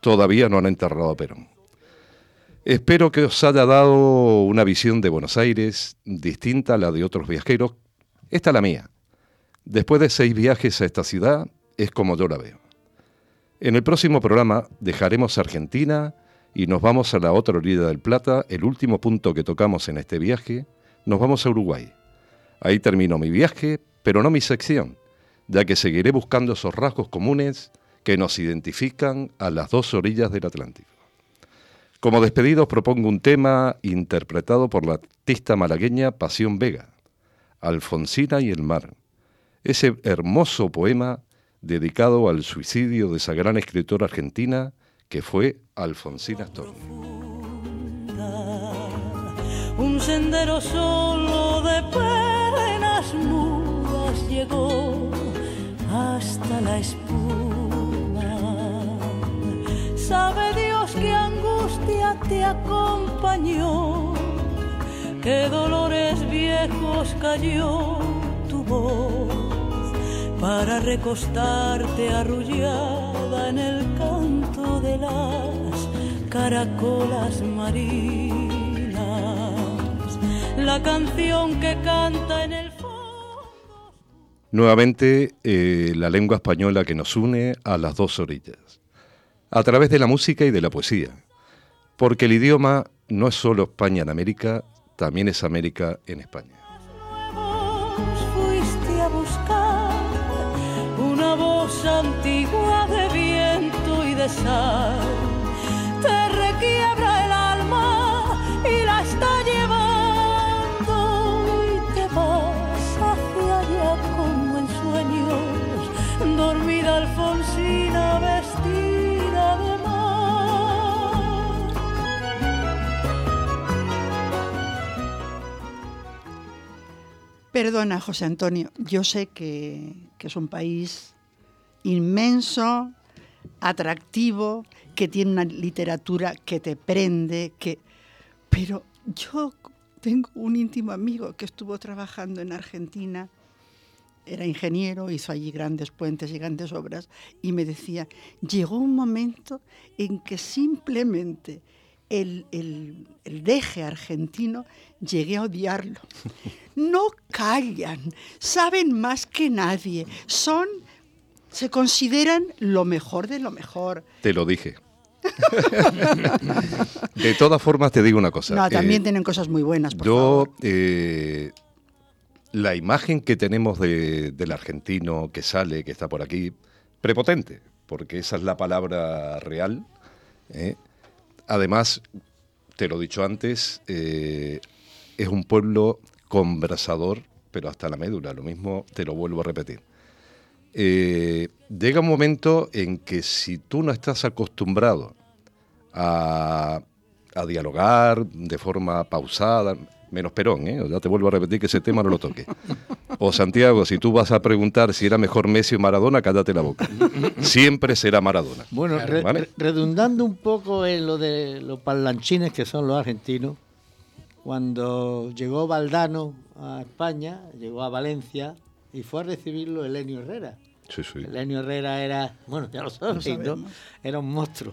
Todavía no han enterrado a Perón. Espero que os haya dado una visión de Buenos Aires distinta a la de otros viajeros. Esta es la mía. Después de seis viajes a esta ciudad, es como yo la veo. En el próximo programa dejaremos Argentina y nos vamos a la otra orilla del Plata, el último punto que tocamos en este viaje, nos vamos a Uruguay. Ahí termino mi viaje, pero no mi sección, ya que seguiré buscando esos rasgos comunes que nos identifican a las dos orillas del Atlántico. Como despedido os propongo un tema interpretado por la artista malagueña Pasión Vega, Alfonsina y el mar. Ese hermoso poema dedicado al suicidio de esa gran escritora argentina que fue Alfonsina Storni. Un sendero solo de penas mudas llegó hasta la espuma. Sabe Dios qué angustia te acompañó, qué dolores viejos cayó tu voz para recostarte arrullada en el canto de las caracolas marinas, la canción que canta en el Nuevamente, eh, la lengua española que nos une a las dos orillas, a través de la música y de la poesía, porque el idioma no es solo España en América, también es América en España. te requiebra el alma y la está llevando. Y te vas hacia allá como en sueños, dormida Alfonsina vestida de mar. Perdona, José Antonio, yo sé que, que es un país inmenso, atractivo, que tiene una literatura que te prende, que... Pero yo tengo un íntimo amigo que estuvo trabajando en Argentina, era ingeniero, hizo allí grandes puentes y grandes obras, y me decía, llegó un momento en que simplemente el, el, el deje argentino llegué a odiarlo. No callan, saben más que nadie, son, se consideran lo mejor de lo mejor. Te lo dije. de todas formas, te digo una cosa. No, también eh, tienen cosas muy buenas. Por yo, favor. eh, la imagen que tenemos de- del argentino que sale, que está por aquí, prepotente, porque esa es la palabra real. ¿eh? Además, te lo he dicho antes, es un pueblo conversador, pero hasta la médula, lo mismo te lo vuelvo a repetir. Eh, llega un momento en que si tú no estás acostumbrado a, a dialogar de forma pausada, menos Perón, ¿eh? ya te vuelvo a repetir que ese tema no lo toque. O Santiago, si tú vas a preguntar si era mejor Messi o Maradona, cállate la boca. Siempre será Maradona. Bueno, re- ¿Vale? re- redundando un poco en lo de los parlanchines que son los argentinos, cuando llegó Valdano a España, llegó a Valencia y fue a recibirlo Elenio Herrera. Sí, sí. Elenio Herrera era, bueno, ya lo sabéis, ¿no? sabemos. Era un monstruo.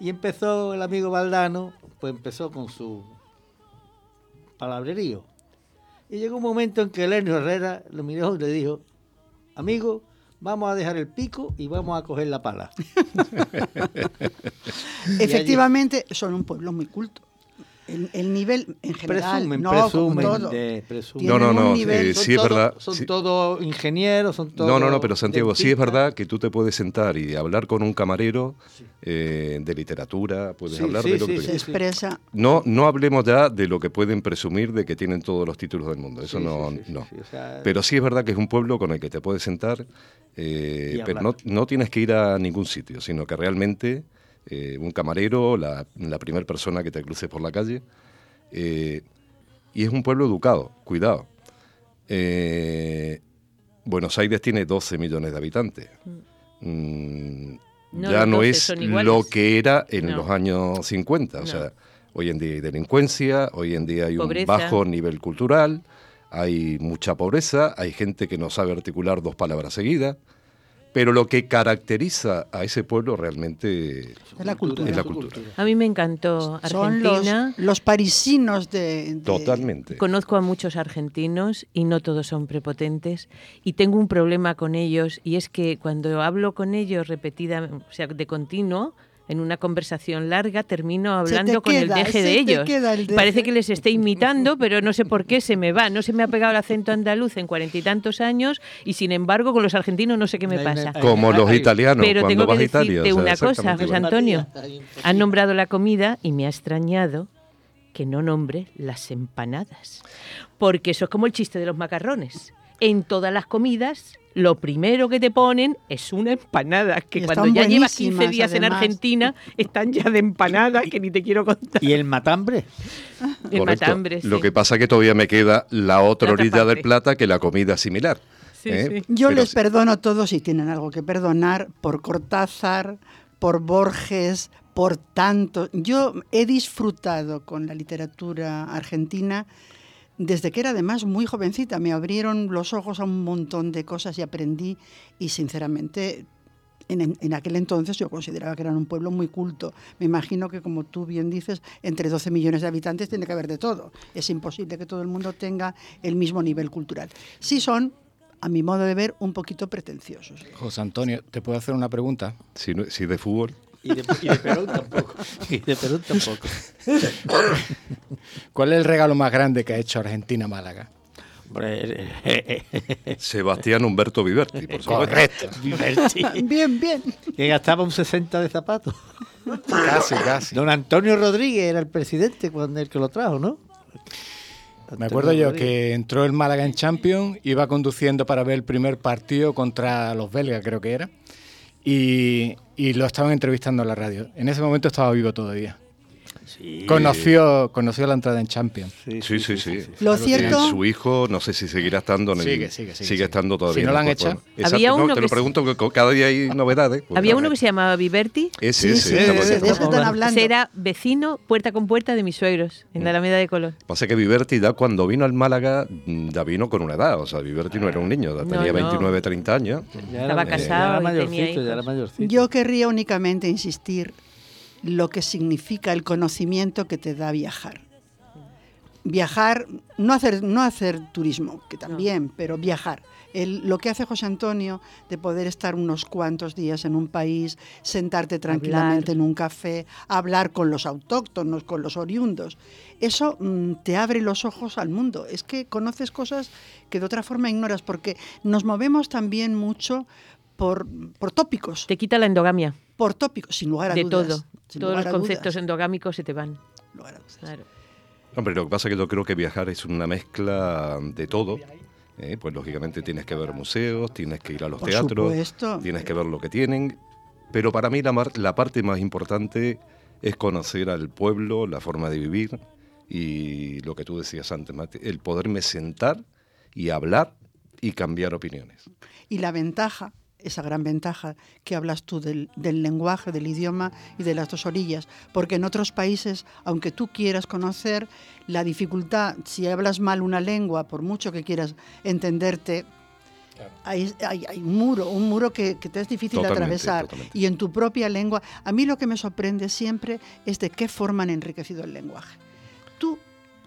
Y empezó el amigo Valdano, pues empezó con su palabrerío. Y llegó un momento en que Elenio Herrera lo miró y le dijo, amigo, vamos a dejar el pico y vamos a coger la pala. Efectivamente, son un pueblo muy culto. El, el nivel en general, presumen, no presumen todo. de- presumen. No, no, no, eh, sí es verdad. Son sí. todos ingenieros, son todos. No, no, no, pero Santiago, sí es verdad que tú te puedes sentar y hablar con un camarero eh, de literatura, puedes Sí, hablar sí, de lo sí, que sí, Se expresa. No, no hablemos ya de lo que pueden presumir de que tienen todos los títulos del mundo. Eso Sí, no, sí, sí, sí, no. sí, o sea- Pero sí es verdad que es un pueblo con el que te puedes sentar, eh, pero no, no tienes que ir a ningún sitio, sino que realmente eh, un camarero, la, la primera persona que te cruces por la calle, eh, y es un pueblo educado, cuidado. Eh, Buenos Aires tiene 12 millones de habitantes. Mm, No, ya no 12 es lo que era en No. los años 50. O No. sea, hoy en día hay delincuencia, hoy en día hay Pobreza. un bajo nivel cultural, hay mucha pobreza, hay gente que no sabe articular dos palabras seguidas. Pero lo que caracteriza a ese pueblo realmente Es la cultura. es la cultura. A mí me encantó Son los, Argentina. los parisinos de, de- Totalmente. Conozco a muchos argentinos y no todos son prepotentes y tengo un problema con ellos y es que cuando hablo con ellos repetida, o sea, de continuo, en una conversación larga, termino hablando con queda, el deje de ellos. queda el deje. Parece que les esté imitando, pero no sé por qué se me va. No se me ha pegado el acento andaluz en cuarenta y tantos años y sin embargo con los argentinos no sé qué me pasa. Como los italianos Pero cuando tengo que vas a Italia. decirte o sea, una cosa, José. Antonio. Poquito. Han nombrado la comida y me ha extrañado que no nombre las empanadas. Porque eso es como el chiste de los macarrones. En todas las comidas, lo primero que te ponen es una empanada, que Y cuando ya llevas 15 buenísimas, días en. Argentina, están ya de empanada, que ni te quiero contar. ¿Y el matambre? El Correcto. matambre, Lo que pasa es que todavía me queda la otra La otra orilla del plata que la comida similar. Sí, ¿eh? sí. Yo Pero les sí. perdono a todos si tienen algo que perdonar por Cortázar, por Borges, por tanto. Yo he disfrutado con la literatura argentina desde que era además muy jovencita. Me abrieron los ojos a un montón de cosas y aprendí y sinceramente en, aquel entonces yo consideraba que eran un pueblo muy culto. Me imagino que, como tú bien dices, entre 12 millones de habitantes tiene que haber de todo. Es imposible que todo el mundo tenga el mismo nivel cultural. Sí son, a mi modo de ver, un poquito pretenciosos. José Antonio, ¿te puedo hacer una pregunta? Si, no- si de fútbol. Y de, y de Perú tampoco. Y de Perú tampoco. ¿Cuál es el regalo más grande que ha hecho Argentina Málaga? Hombre, eh, Sebastián Humberto Viverti, por supuesto. Correcto. Viverti, Bien, bien. que gastaba un 60 de zapatos. Casi, casi. Don Antonio Rodríguez era el presidente cuando el que lo trajo, ¿no? Me acuerdo yo que entró el Málaga en Champions, iba conduciendo para ver el primer partido contra los belgas, creo que era, y, y lo estaban entrevistando en la radio. En ese momento estaba vivo todavía. Conoció, conoció la entrada en Champions. Sí, sí, sí. Lo Claro, cierto- y Su hijo, no sé si seguirá estando en el- Sigue, sigue, sigue, sigue. estando todavía. Si no lo han hecho. ¿no? Exacto, Había no, uno te que lo pregunto, que cada día hay novedades. pues, Había uno que se llamaba Viverti. Ese, ese, sí, ese. Era vecino puerta con puerta de mis suegros, en la Alameda de Colón. Pasa que Viverti ya cuando vino al Málaga mm, ya vino con una edad, o sea, Viverti no era un niño, ya No, tenía no. 29, 30 años. Ya Estaba era- casado ya era ya mayorcito. Yo querría únicamente insistir lo que significa el conocimiento que te da viajar. Viajar, no hacer, no hacer turismo, que también, pero viajar. El- lo que hace José Antonio de poder estar unos cuantos días en un país, sentarte tranquilamente en un café, hablar con los autóctonos, con los oriundos, eso mm, te abre los ojos al mundo. Es que conoces cosas que de otra forma ignoras, porque nos movemos también mucho por, por tópicos. Te quita la endogamia Por tópicos, sin lugar a de dudas. todo. sin Todos los conceptos dudas, endogámicos se te van. lugar a dudas. Claro. Hombre, lo que pasa es que yo creo que viajar es una mezcla de todo. ¿eh? Pues lógicamente tienes que ver museos, tienes que ir a los Por teatros, supuesto. tienes que ver lo que tienen. Pero para mí la, mar- la parte más importante es conocer al pueblo, la forma de vivir y lo que tú decías antes, Mati, el poderme sentar y hablar y cambiar opiniones. Y la ventaja, esa gran ventaja que hablas tú del, del lenguaje, del idioma y de las dos orillas, porque en otros países, aunque tú quieras conocer, la dificultad, si hablas mal una lengua, por mucho que quieras entenderte, hay, hay- hay un muro, un muro que, que te es difícil de Totalmente, atravesar. totalmente. Y en tu propia lengua, a mí lo que me sorprende siempre es de qué forma han enriquecido el lenguaje.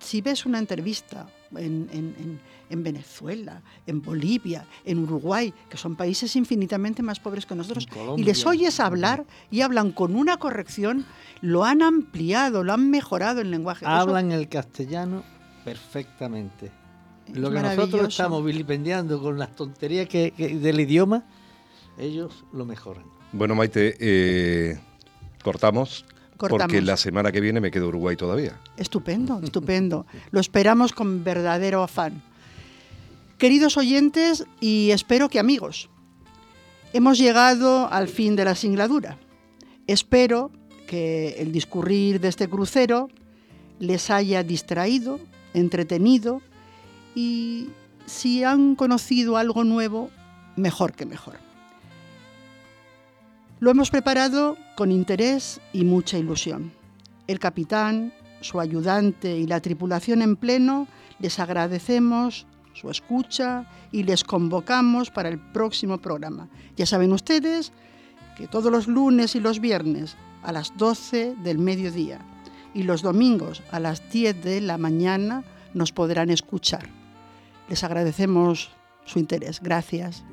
Si ves una entrevista en, en- en- en Venezuela, en Bolivia, en Uruguay, que son países infinitamente más pobres que nosotros, y les oyes hablar y hablan con una corrección, lo han ampliado, lo han mejorado el lenguaje. Eso- Hablan el castellano perfectamente. Es Lo que nosotros estamos vilipendiando con las tonterías que, que- del idioma, ellos lo mejoran. Bueno, Maite, eh, cortamos, porque la semana que viene me quedo Uruguay todavía. Estupendo, estupendo. Lo esperamos con verdadero afán. Queridos oyentes y espero que amigos, hemos llegado al fin de la singladura. Espero que el discurrir de este crucero les haya distraído, entretenido y si han conocido algo nuevo, mejor que mejor. Lo hemos preparado con interés y mucha ilusión. El capitán, su ayudante y la tripulación en pleno les agradecemos su escucha y les convocamos para el próximo programa. Ya saben ustedes que todos los lunes y los viernes a las 12 del mediodía y los domingos a las 10 de la mañana nos podrán escuchar. Les agradecemos su interés. Gracias.